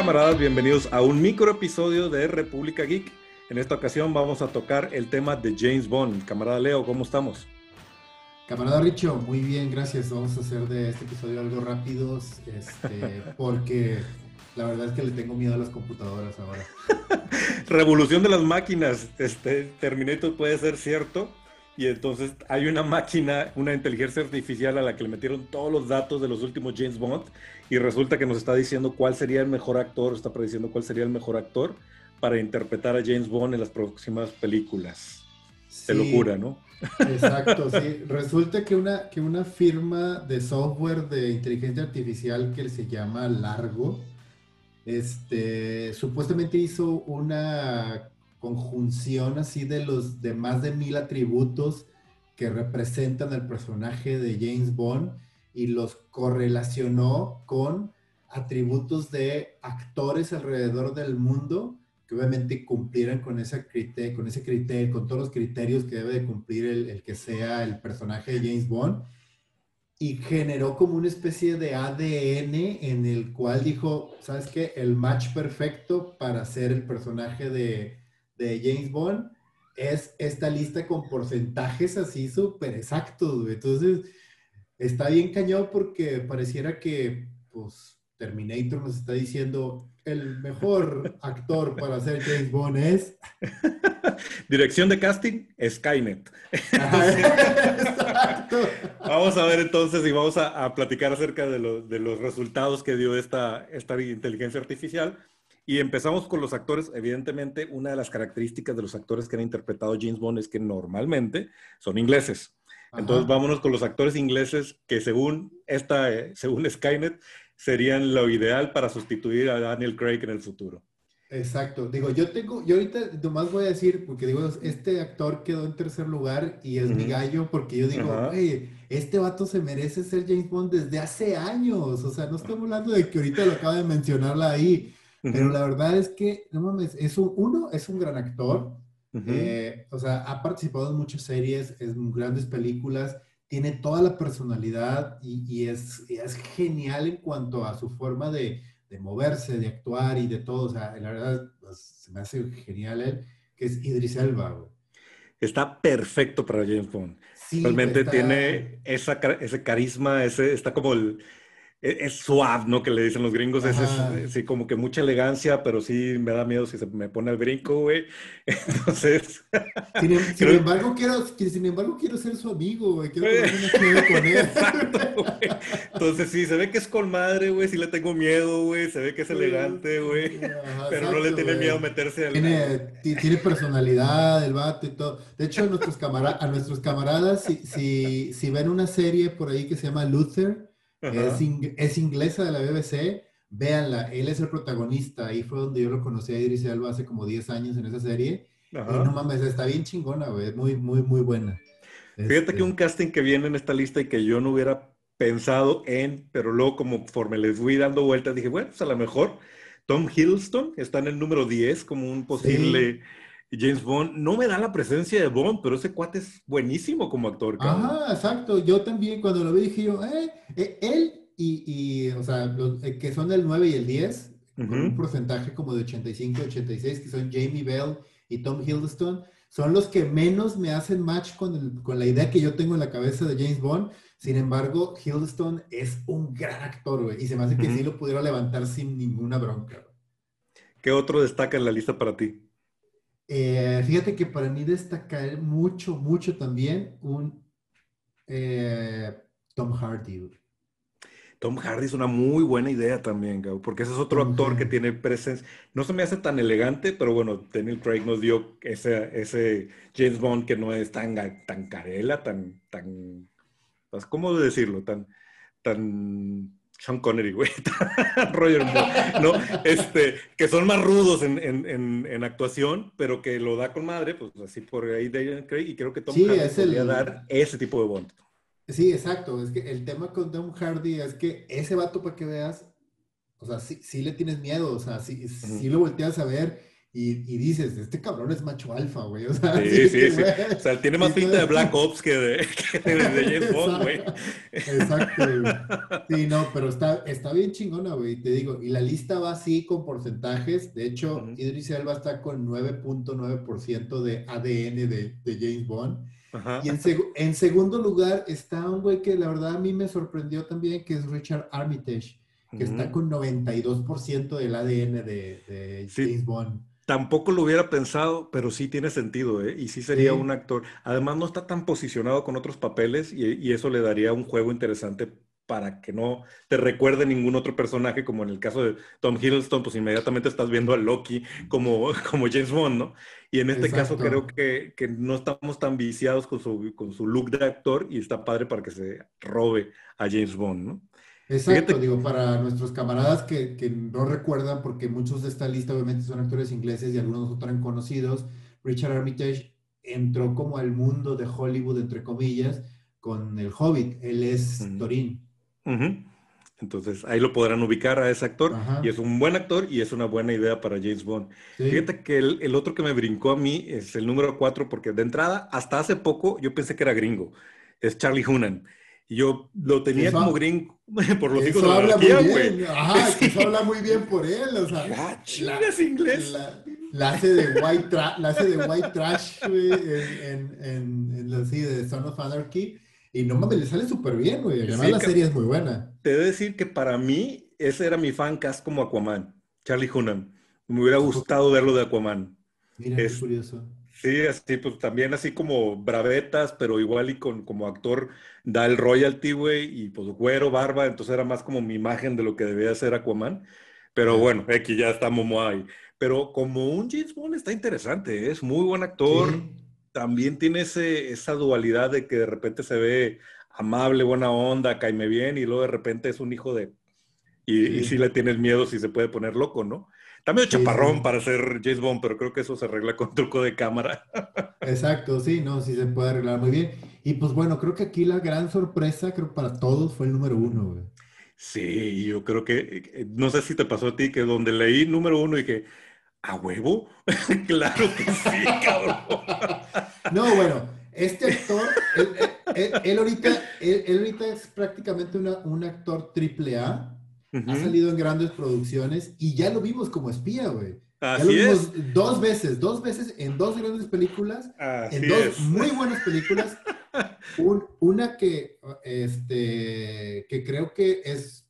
camaradas? Bienvenidos a un micro episodio de República Geek. En esta ocasión vamos a tocar el tema de James Bond. Camarada Leo, ¿cómo estamos? Camarada Richo, muy bien, gracias. Vamos a hacer de este episodio algo rápidos, este, porque la verdad es que le tengo miedo a las computadoras ahora. Revolución de las máquinas. Este, Terminator puede ser cierto. Y entonces hay una máquina, una inteligencia artificial a la que le metieron todos los datos de los últimos James Bond y resulta que nos está diciendo cuál sería el mejor actor, está prediciendo cuál sería el mejor actor para interpretar a James Bond en las próximas películas. Se locura, ¿no? Exacto, sí. Resulta que una, que una firma de software de inteligencia artificial que se llama Largo, este, supuestamente hizo una conjunción así de los de más de mil atributos que representan al personaje de James Bond y los correlacionó con atributos de actores alrededor del mundo que obviamente cumplieran con, esa criterio, con ese criterio, con todos los criterios que debe de cumplir el, el, que sea el personaje de James Bond. Y generó como una especie de ADN en el cual dijo, ¿sabes qué? El match perfecto para ser el personaje de, de James Bond es esta lista con porcentajes así súper exactos, Entonces, está bien cañón porque pareciera que, pues, Terminator nos está diciendo el mejor actor para hacer James Bond es. Dirección de casting, Skynet. Exacto. Vamos a ver entonces y vamos a, a platicar acerca de, lo, de, los resultados que dio esta, esta inteligencia artificial. Y empezamos con los actores. Evidentemente, una de las características de los actores que han interpretado James Bond es que normalmente son ingleses. Entonces, vámonos con los actores ingleses que según esta, eh, según Skynet, serían lo ideal para sustituir a Daniel Craig en el futuro. Exacto. Digo, yo tengo, yo ahorita nomás voy a decir, porque digo, este actor quedó en tercer lugar y es uh -huh. mi gallo, porque yo digo, este vato se merece ser James Bond desde hace años. O sea, no estamos hablando de que ahorita lo acaba de mencionarla ahí. Pero la verdad es que, no mames, es un, uno, es un gran actor. Uh -huh. eh, o sea, ha participado en muchas series, en grandes películas, tiene toda la personalidad y, y, es, y, es, genial en cuanto a su forma de, de, moverse, de actuar y de todo. O sea, la verdad, pues, se me hace genial él, que es Idris Elba, güey. Está perfecto para James Bond. Sí, Realmente está... tiene esa, ese carisma, ese, está como el, es suave, ¿no? Que le dicen los gringos, es, es, sí, como que mucha elegancia, pero sí me da miedo si se me pone al brinco, güey. Entonces... Sin, em, sin creo... embargo, quiero, sin embargo, quiero ser su amigo, güey. Quiero una con él. Exacto, güey. Entonces, sí, se ve que es con madre, güey. Sí le tengo miedo, güey. Se ve que es elegante, güey. Pero exacto, no le tiene miedo a meterse al... Tiene, tiene personalidad, el vato y todo. De hecho, a nuestros, camara a nuestros camaradas, si, si, si ven una serie por ahí que se llama Luther, es, in es, inglesa de la BBC. Véanla, él es el protagonista. Ahí fue donde yo lo conocí a Idris Elba hace como 10 años en esa serie. Ajá. Y no mames, está bien chingona, güey. Muy, muy, muy buena. Fíjate este... que un casting que viene en esta lista y que yo no hubiera pensado en, pero luego como conforme les fui dando vueltas, dije, bueno, pues a lo mejor Tom Hiddleston está en el número 10 como un posible... Sí. James Bond no me da la presencia de Bond, pero ese cuate es buenísimo como actor. Cabrón. Ajá, exacto. Yo también cuando lo vi dije yo, eh, eh él y, y, o sea, los eh, que son el 9 y el 10, uh -huh. con un porcentaje como de 85, 86, que son Jamie Bell y Tom Hiddleston, son los que menos me hacen match con, el, con la idea que yo tengo en la cabeza de James Bond. Sin embargo, Hiddleston es un gran actor, güey, y se me hace que uh -huh. sí lo pudiera levantar sin ninguna bronca. ¿Qué otro destaca en la lista para ti? Eh, fíjate que para mí destaca mucho, mucho también un eh, Tom Hardy. Tom Hardy es una muy buena idea también, Gau, porque ese es otro Tom actor Hardy. que tiene presencia. No se me hace tan elegante, pero bueno, Daniel Craig nos dio ese, ese James Bond que no es tan, tan carela, tan, tan, pues, ¿cómo decirlo? Tan, tan sean Connery, güey, Roger Moore, ¿no? Este, que son más rudos en, en, en, en, actuación, pero que lo da con madre, pues así por ahí Daniel Craig, y creo que Tom sí, Hardy es podría el... dar ese tipo de Bond. Sí, exacto, es que el tema con Tom Hardy es que ese vato, para que veas, o sea, sí, sí le tienes miedo, o sea, sí, uh -huh. sí lo volteas a ver, y, dices, este cabrón es macho alfa, güey. O sea, sí, sí, sí. O sea, tiene más pinta de Black Ops que de, James Bond, güey. Exacto, güey. Sí, no, pero está, está bien chingona, güey. Te digo, y la lista va así con porcentajes. De hecho, Idris Elba está con 9.9% de ADN de, de, James Bond. Y en, en segundo lugar está un güey que la verdad a mí me sorprendió también, que es Richard Armitage que está con 92% del ADN de, James Bond. Tampoco lo hubiera pensado, pero sí tiene sentido, ¿eh? Y sí sería un actor. Además, no está tan posicionado con otros papeles y, eso le daría un juego interesante para que no te recuerde ningún otro personaje, como en el caso de Tom Hiddleston, pues inmediatamente estás viendo a Loki como, como James Bond, ¿no? Y en este caso creo que, que, no estamos tan viciados con su, con su look de actor y está padre para que se robe a James Bond, ¿no? Exacto, digo, para nuestros camaradas que, que, no recuerdan, porque muchos de esta lista obviamente son actores ingleses y algunos otros conocidos, Richard Armitage entró como al mundo de Hollywood, entre comillas, con El Hobbit. Él es Torín. Entonces ahí lo podrán ubicar a ese actor y es un buen actor y es una buena idea para James Bond. Fíjate que el, el, otro que me brincó a mí es el número cuatro porque de entrada hasta hace poco yo pensé que era gringo. Es Charlie Hunnam. Yo lo tenía como gringo por los hijos de la habla güey. Ajá, que eso habla muy bien por él, o sea. Ah, la, inglés. La, hace de white, la hace de white trash, güey, en, en, en, así, de Son of Anarchy. Y no mames, le sale súper bien, güey. Además, la serie es muy buena. Te debo decir que para mí, ese era mi fan cast como Aquaman, Charlie Hunnam. Me hubiera gustado verlo de Aquaman. Mira, es curioso. Sí, así, pues también así como bravetas, pero igual y con como actor da el royalty, güey, y pues güero, barba, entonces era más como mi imagen de lo que debía ser Aquaman. Pero bueno, aquí ya está Momo ahí. Pero como un James Bond está interesante, ¿eh? es muy buen actor. También tiene ese, esa dualidad de que de repente se ve amable, buena onda, caime bien, y luego de repente es un hijo de... Y, y sí le tienes miedo si se puede poner loco, ¿no? Está medio chaparrón para ser James Bond, pero creo que eso se arregla con truco de cámara. Exacto, sí, no, sí se puede arreglar muy bien. Y pues bueno, creo que aquí la gran sorpresa, creo para todos, fue el número uno, güey. Sí, yo creo que, eh, no sé si te pasó a ti, que donde leí número uno y que, ¿a huevo? claro que sí, cabrón. no, bueno, este actor, él, ahorita, él, ahorita es prácticamente una, un actor triple A ha salido en grandes producciones y ya lo vimos como espía, güey. ya lo vimos dos veces, dos veces en dos grandes películas, en dos muy buenas películas. una que, este, que creo que es,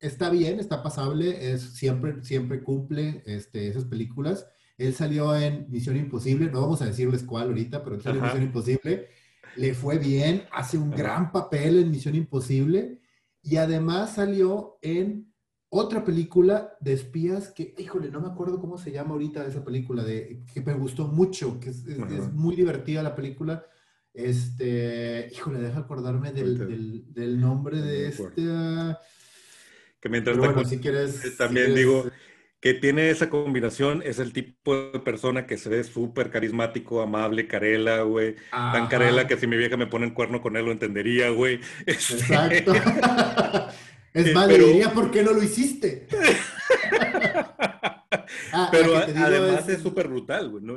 está bien, está pasable, es, siempre, siempre cumple este, esas películas. Él salió en Misión Imposible, no vamos a decirles cuál ahorita, pero él salió en Misión Imposible. Le fue bien, hace un gran papel en Misión Imposible y además salió en otra película de espías que, híjole, no me acuerdo cómo se llama ahorita esa película, de, que me gustó mucho, que es, muy divertida la película. Este, híjole, deja acordarme del, del, nombre de este. Ah, que mientras bueno, si quieres, eh, también digo que tiene esa combinación, es el tipo de persona que se ve súper carismático, amable, carela, güey. Tan carela que si mi vieja me pone en cuerno con él lo entendería, güey. Este, Exacto. es eh, más, le diría, ¿por qué no lo hiciste? Ah, pero además es súper brutal, güey, ¿no?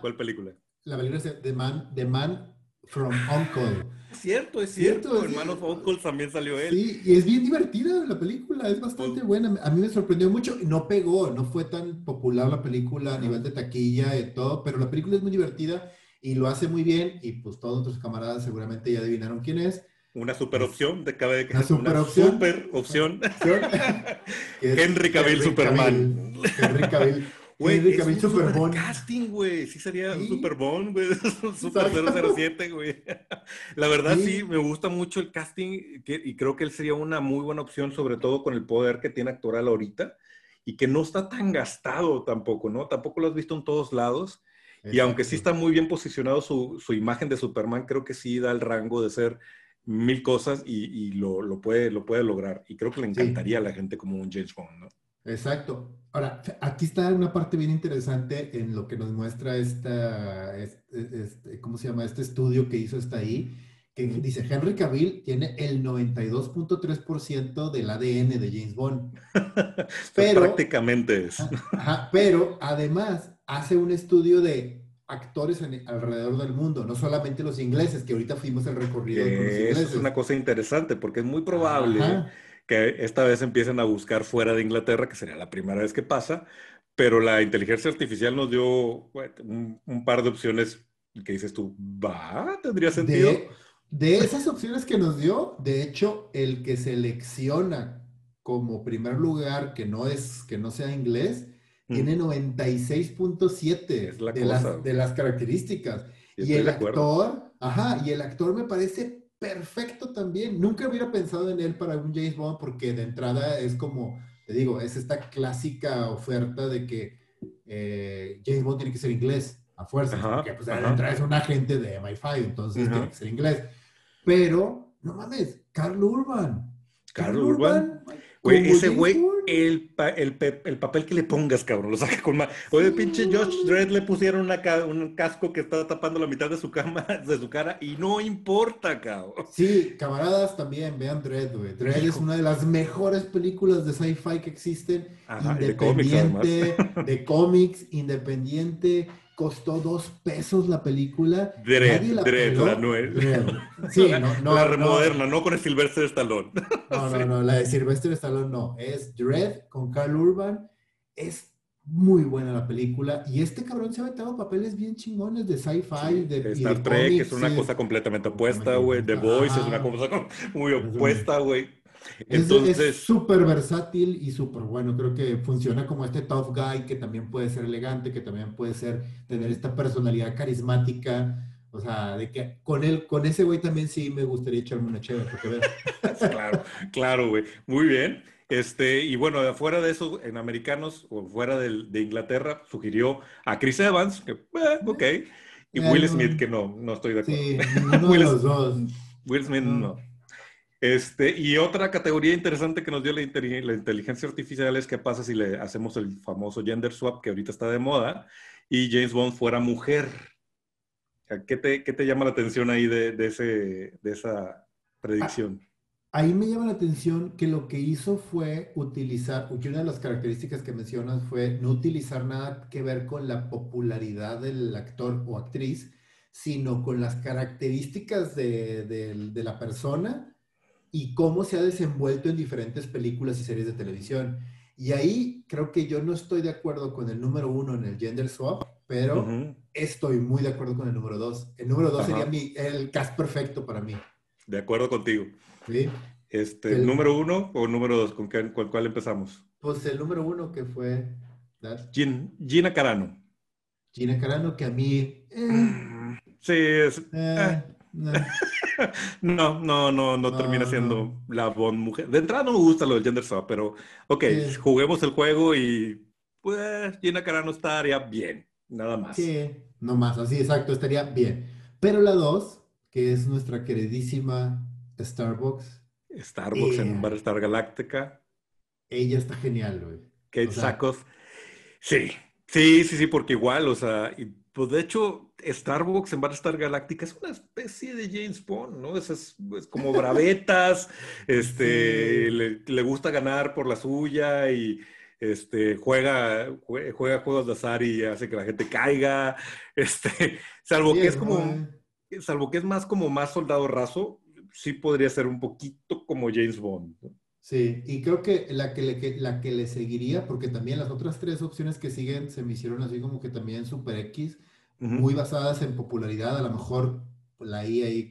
cuál, película? La película es The Man, The Man from Uncle. Cierto, es cierto. cierto Hermanos Uncle también salió él. Sí, y es bien divertida la película, es bastante pues buena. A mí me sorprendió mucho. No pegó, no fue tan popular la película a nivel de taquilla y todo, pero la película es muy divertida y lo hace muy bien. Y pues todos nuestros camaradas seguramente ya adivinaron quién es. Una super opción de que una super opción. Super opción. Henry Cavill Superman. Henry Cavill. Güey, es un super casting, güey. Sí sería un Super Bond, güey. Super 007, güey. La verdad, sí. me gusta mucho el casting y creo que él sería una muy buena opción, sobre todo con el poder que tiene actoral ahorita y que no está tan gastado tampoco, ¿no? Tampoco lo has visto en todos lados. Y aunque sí está muy bien posicionado su, su, imagen de Superman, creo que sí da el rango de ser mil cosas y, y lo, lo, puede, lo puede lograr. Y creo que le encantaría a la gente como un James Bond, ¿no? Exacto. Ahora, aquí está una parte bien interesante en lo que nos muestra esta, este, ¿cómo se llama? Este estudio que hizo hasta ahí, que dice, Henry Cavill tiene el 92.3% del ADN de James Bond. pero, prácticamente es. pero además hace un estudio de actores alrededor del mundo, no solamente los ingleses, que ahorita fuimos el recorrido con los ingleses. Eso es una cosa interesante, porque es muy probable que esta vez empiecen a buscar fuera de Inglaterra, que sería la primera vez que pasa, pero la inteligencia artificial nos dio un, par de opciones que dices tú, va, tendría sentido. De, esas opciones que nos dio, de hecho, el que selecciona como primer lugar que no es que no sea inglés, tiene 96.7 de, las, de las características. Y el actor, ajá, y el actor me parece perfecto también. Nunca hubiera pensado en él para un James Bond porque de entrada es como, te digo, es esta clásica oferta de que eh, James Bond tiene que ser inglés a fuerza, porque pues, de entrada es un agente de MI5, entonces tiene que ser inglés. Pero, no mames, Carl Urban. Carl, Urban Güey, ese güey, el, el, el, papel que le pongas, cabrón, lo saca con más. Oye, pinche Josh Dredd le pusieron una, un casco que estaba tapando la mitad de su cama, de su cara, y no importa, cabrón. Sí, camaradas también, vean Dredd, güey. Dredd es una de las mejores películas de sci-fi que existen. independiente, de cómics, independiente costó dos pesos la película. Dredd, la, Dredd, la nueva. Sí, no, no, la remoderna, no, con el Sylvester Stallone. No, no, no, la de Sylvester Stallone no. Es Dredd con Carl Urban. Es muy buena la película. Y este cabrón se ha metido papeles bien chingones de sci-fi. de, Star Trek es una cosa completamente opuesta, güey. The Voice es una cosa muy opuesta, güey. Entonces, es súper versátil y súper bueno. Creo que funciona como este tough guy que también puede ser elegante, que también puede ser tener esta personalidad carismática. O sea, de que con él, con ese güey también sí me gustaría echarme una chévere, claro, claro, güey. Muy bien. Este, y bueno, fuera de eso, en americanos o fuera de, Inglaterra, sugirió a Chris Evans, que, eh, ok, y Will eh, Smith, que no, no estoy de acuerdo. Sí, Will, los dos. Will Smith no. Este, y otra categoría interesante que nos dio la, inteligencia artificial es qué pasa si le hacemos el famoso gender swap que ahorita está de moda y James Bond fuera mujer. ¿Qué te, llama la atención ahí de, esa predicción? Ahí me llama la atención que lo que hizo fue utilizar, una de las características que mencionas fue no utilizar nada que ver con la popularidad del actor o actriz, sino con las características de la persona y cómo se ha desenvuelto en diferentes películas y series de televisión. Y ahí creo que yo no estoy de acuerdo con el número uno en el gender swap, pero estoy muy de acuerdo con el número dos. El número dos sería mi, el cast perfecto para mí. De acuerdo contigo. Sí. Este, el, ¿Número uno o número dos? ¿Con, qué, cuál empezamos? Pues el número uno que fue... Gina Carano. Gina Carano, que a mí... Eh, sí, es... Eh, eh. no, no, no, no, termina siendo la Bond mujer. De entrada no me gusta lo del gender swap, pero ok, juguemos el juego y pues Gina Carano estaría bien, nada más. Sí, no más, así exacto, estaría bien. Pero la dos, que es nuestra queridísima Starbucks. Starbucks en en Star Galáctica. Ella está genial, güey. Kate Sackhoff. Sí, sí, sí, sí, porque igual, o sea, pues de hecho, Starbucks en Star Galáctica es una especie de James Bond, ¿no? Es, es, como bravetas, este, le, gusta ganar por la suya y este, juega, juega juegos de azar y hace que la gente caiga, este, salvo que es como, salvo que es más como más soldado raso, sí podría ser un poquito como James Bond. Sí, y creo que la que, le, la que le seguiría, porque también las otras tres opciones que siguen se me hicieron así como que también super X, muy basadas en popularidad, a lo mejor la I ahí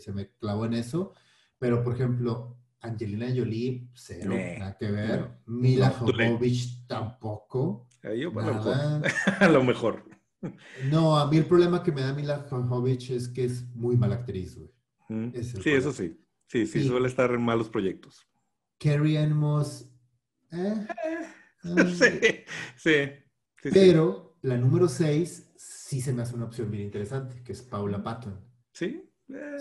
se me clavó en eso, pero por ejemplo, Angelina Jolie, cero, nada que ver. Mila Jovovich tampoco. Yo, nada. a lo mejor. No, a mí el problema que me da Mila Jovovich es que es muy mala actriz, güey. sí, eso sí. Sí, sí, suele estar en malos proyectos. Carrie Ann Moss. Eh, sí, sí, Pero la número 6 sí se me hace una opción bien interesante, que es Paula Patton. Sí.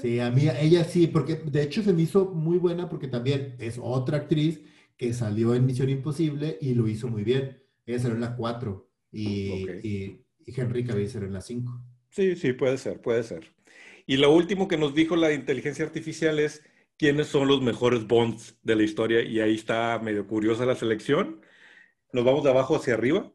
Sí, a mí, ella sí, porque de hecho se me hizo muy buena porque también es otra actriz que salió en Misión Imposible y lo hizo muy bien. Ella salió en la 4 y, y, y, Henry Cavill salió en la 5. Sí, sí, puede ser, puede ser. Y lo último que nos dijo la inteligencia artificial es quiénes son los mejores Bonds de la historia y ahí está medio curiosa la selección. Nos vamos de abajo hacia arriba.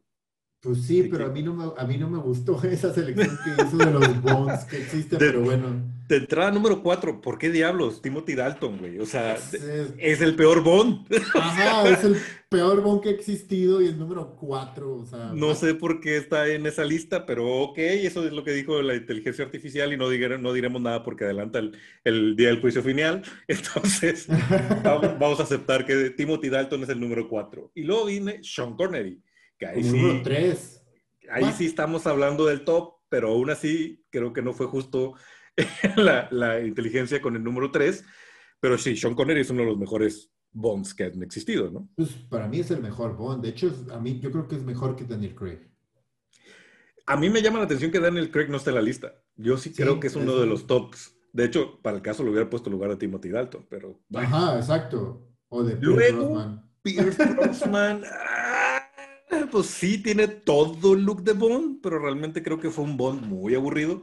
Pues sí, pero a mí, no me, a mí no me gustó esa selección que hizo de los Bonds que existe, pero bueno. De entrada número cuatro, ¿por qué diablos? Timothy Dalton, güey. O sea, es, el peor Bond. Ajá, es el peor Bond que ha existido y el número cuatro, o sea. No sé por qué está en esa lista, pero ok, eso es lo que dijo la inteligencia artificial y no, no diremos nada porque adelanta el, día del juicio final. Entonces, vamos, a aceptar que Timothy Dalton es el número cuatro. Y luego viene Sean Connery que ahí sí, tres. Ahí sí estamos hablando del top, pero aún así creo que no fue justo la, inteligencia con el número 3. Pero sí, Sean Connery es uno de los mejores Bonds que han existido, ¿no? Pues para mí es el mejor Bond. De hecho, a mí yo creo que es mejor que Daniel Craig. A mí me llama la atención que Daniel Craig no esté en la lista. Yo sí, creo que es uno de los tops. De hecho, para el caso lo hubiera puesto lugar a Timothy Dalton, pero... Ajá, exacto. O de Pierce Luego, Pierce Brosnan. pues sí, tiene todo el look de Bond, pero realmente creo que fue un Bond muy aburrido.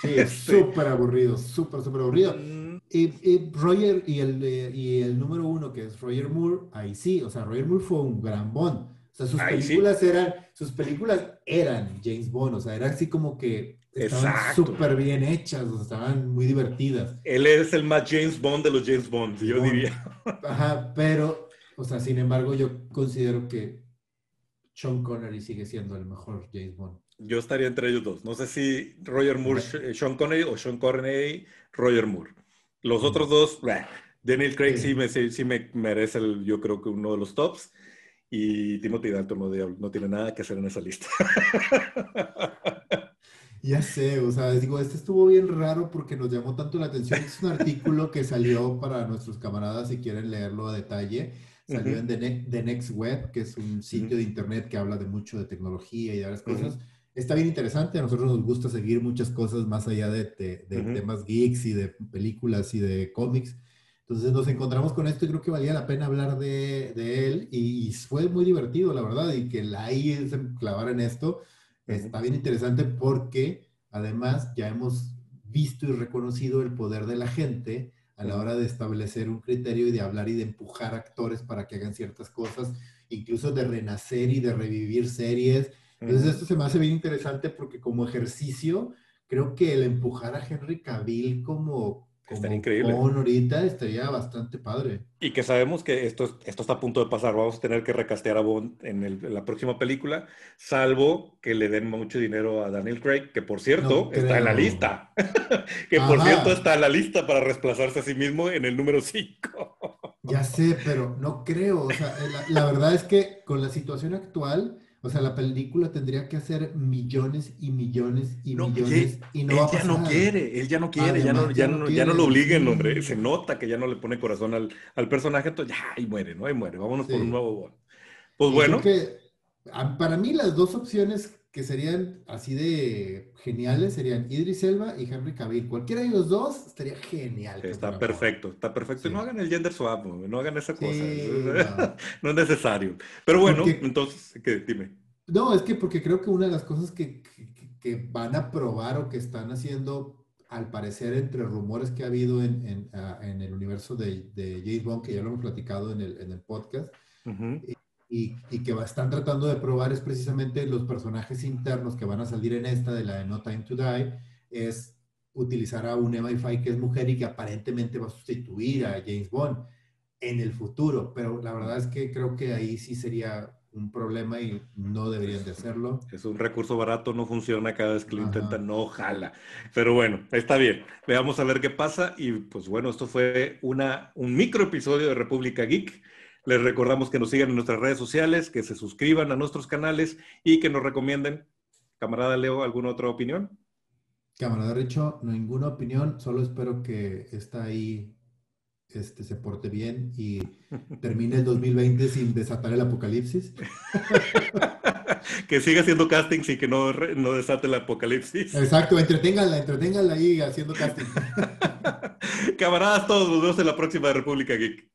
Sí, este, súper aburrido, súper, súper aburrido. Mm. Y, Roger y el, y el número uno, que es Roger Moore, ahí sí, o sea, Roger Moore fue un gran Bond. O sea, sus películas eran, sus películas eran James Bond, o sea, era así como que estaban súper bien hechas, o sea, estaban muy divertidas. Él es el más James Bond de los James Bond, yo diría. Ajá, pero, o sea, sin embargo, yo considero que Sean Connery sigue siendo el mejor James Bond. Yo estaría entre ellos dos. No sé si Roger Moore, Sean Connery o Sean Connery, Roger Moore. Los mm. otros dos, Daniel Craig sí, me, sí, me merece, el, yo creo que uno de los tops. Y Timothy Dalton no, no tiene nada que hacer en esa lista. Ya sé, o sea, digo, este estuvo bien raro porque nos llamó tanto la atención. Es un artículo que salió para nuestros camaradas si quieren leerlo a detalle Salió en The, Next Web, que es un sitio de internet que habla de mucho de tecnología y de varias cosas. Está bien interesante, a nosotros nos gusta seguir muchas cosas más allá de, temas geeks y de películas y de cómics. Entonces nos encontramos con esto y creo que valía la pena hablar de, él y, fue muy divertido, la verdad, y que la AI se clavara en esto está bien interesante porque además ya hemos visto y reconocido el poder de la gente a la hora de establecer un criterio y de hablar y de empujar actores para que hagan ciertas cosas, incluso de renacer y de revivir series. Entonces esto se me hace bien interesante porque como ejercicio, creo que el empujar a Henry Cavill como, Estaría increíble. ahorita estaría bastante padre. Y que sabemos que esto, esto está a punto de pasar. Vamos a tener que recastear a Bond en, la próxima película, salvo que le den mucho dinero a Daniel Craig, que por cierto está en la lista. que por cierto está en la lista para desplazarse a sí mismo en el número 5. ya sé, pero no creo. O sea, la verdad es que con la situación actual o sea, la película tendría que hacer millones y millones y millones y no él ya no quiere, él ya no quiere, ya, no, ya, no, ya no lo obliguen, hombre. Se nota que ya no le pone corazón al, al personaje, entonces ya, ahí muere, ¿no? Ahí muere. Vámonos por un nuevo Pues bueno. Que, para mí las dos opciones que serían así de geniales serían Idris Elba y Henry Cavill. Cualquiera de los dos estaría genial. Está perfecto, está perfecto. No hagan el gender swap, no hagan esa cosa. No. es necesario. Pero bueno, entonces, ¿qué? dime. No, es que porque creo que una de las cosas que, que, van a probar o que están haciendo, al parecer, entre rumores que ha habido en, en, ah, en el universo de, de, James Bond, que ya lo hemos platicado en el, en el podcast, y, y, que están tratando de probar es precisamente los personajes internos que van a salir en esta de la de No Time to Die, es utilizar a un MI5 que es mujer y que aparentemente va a sustituir a James Bond en el futuro, pero la verdad es que creo que ahí sí sería un problema y no deberían de hacerlo. Es un recurso barato, no funciona cada vez que lo intentan, no jala. Pero bueno, está bien. Veamos a ver qué pasa. Y pues bueno, esto fue una, un micro episodio de República Geek. Les recordamos que nos sigan en nuestras redes sociales, que se suscriban a nuestros canales y que nos recomienden. Camarada Leo, ¿alguna otra opinión? Camarada Richo, ninguna opinión, solo espero que está ahí este, se porte bien y termine el 2020 sin desatar el apocalipsis. que siga haciendo castings y que no, no desate el apocalipsis. Exacto, entreténganla, entreténganla ahí haciendo casting. Camaradas todos, nos vemos en la próxima República Geek.